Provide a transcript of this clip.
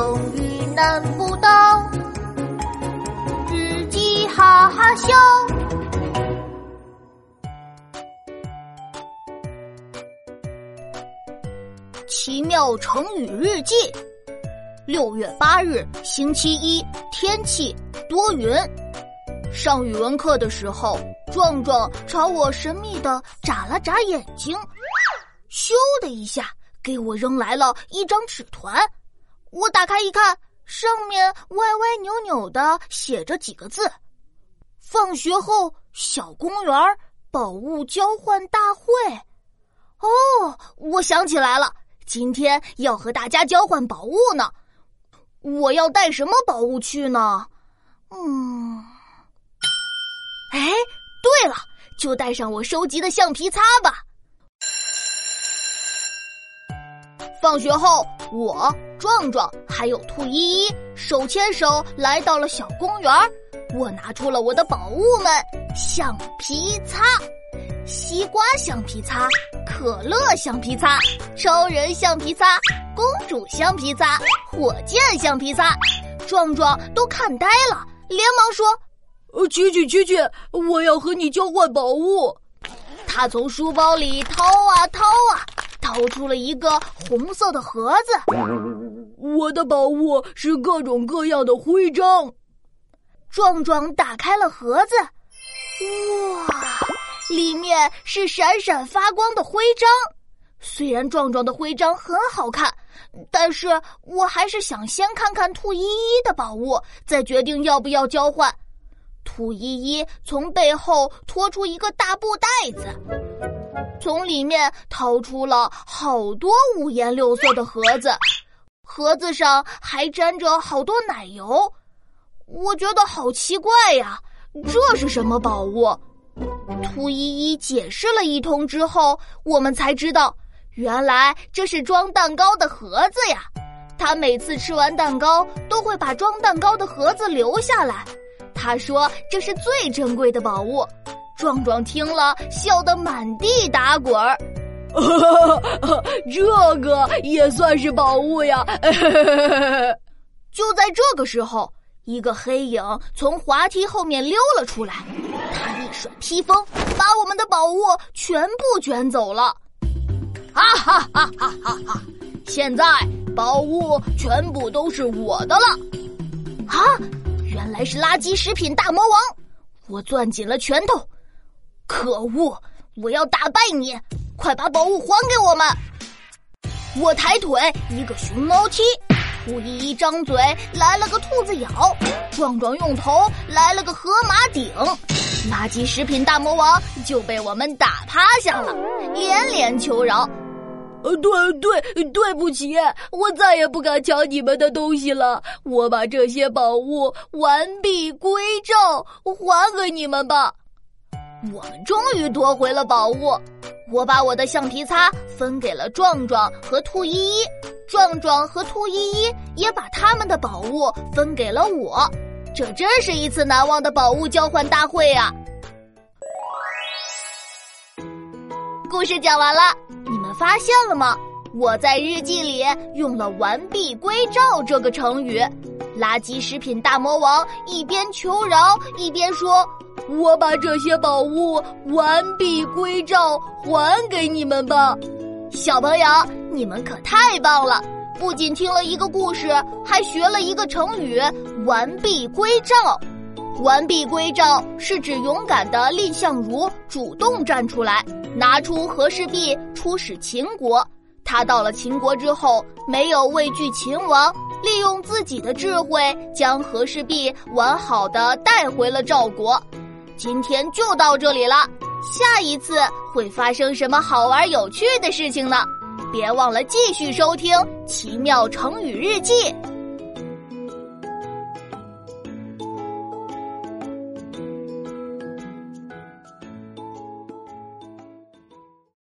成语难不倒，日记哈哈笑。奇妙成语日记，六月八日，星期一，天气多云。上语文课的时候，壮壮朝我神秘的眨了眨眼睛，咻的一下给我扔来了一张纸团。我打开一看，上面歪歪扭扭的写着几个字：“放学后小公园宝物交换大会。”哦，我想起来了，今天要和大家交换宝物呢。我要带什么宝物去呢？嗯。哎，对了，就带上我收集的橡皮擦吧。放学后，我壮壮还有兔依依手牵手来到了小公园。我拿出了我的宝物们：橡皮擦、西瓜橡皮擦、可乐橡皮擦、超人橡皮擦、公主橡皮擦、火箭橡皮擦。壮壮都看呆了，连忙说。呃，琪琪，琪琪，我要和你交换宝物。他从书包里掏啊掏啊，掏出了一个红色的盒子。我的宝物是各种各样的徽章。壮壮打开了盒子，哇，里面是闪闪发光的徽章。虽然壮壮的徽章很好看，但是我还是想先看看兔依依的宝物，再决定要不要交换。兔依依从背后拖出一个大布袋子，从里面掏出了好多五颜六色的盒子，盒子上还沾着好多奶油。我觉得好奇怪呀，这是什么宝物？兔依依解释了一通之后，我们才知道，原来这是装蛋糕的盒子呀。他每次吃完蛋糕，都会把装蛋糕的盒子留下来。他说：“这是最珍贵的宝物。”壮壮听了，笑得满地打滚儿。这个也算是宝物呀！就在这个时候，一个黑影从滑梯后面溜了出来，他一甩披风，把我们的宝物全部卷走了。哈哈哈哈哈哈！现在宝物全部都是我的了。啊！原来是垃圾食品大魔王！我攥紧了拳头，可恶！我要打败你！快把宝物还给我们！我抬腿，一个熊猫踢；兔依依张嘴，来了个兔子咬；壮壮用头，来了个河马顶。垃圾食品大魔王就被我们打趴下了，连连求饶。呃，对对，对不起，我再也不敢抢你们的东西了。我把这些宝物完璧归赵，还给你们吧。我们终于夺回了宝物。我把我的橡皮擦分给了壮壮和兔依依，壮壮和兔依依也把他们的宝物分给了我。这真是一次难忘的宝物交换大会啊！故事讲完了。发现了吗？我在日记里用了“完璧归赵”这个成语。垃圾食品大魔王一边求饶，一边说：“我把这些宝物完璧归赵，还给你们吧。”小朋友，你们可太棒了！不仅听了一个故事，还学了一个成语“完璧归赵”。完璧归赵是指勇敢的蔺相如主动站出来。拿出和氏璧出使秦国，他到了秦国之后，没有畏惧秦王，利用自己的智慧将和氏璧完好的带回了赵国。今天就到这里了，下一次会发生什么好玩有趣的事情呢？别忘了继续收听《奇妙成语日记》。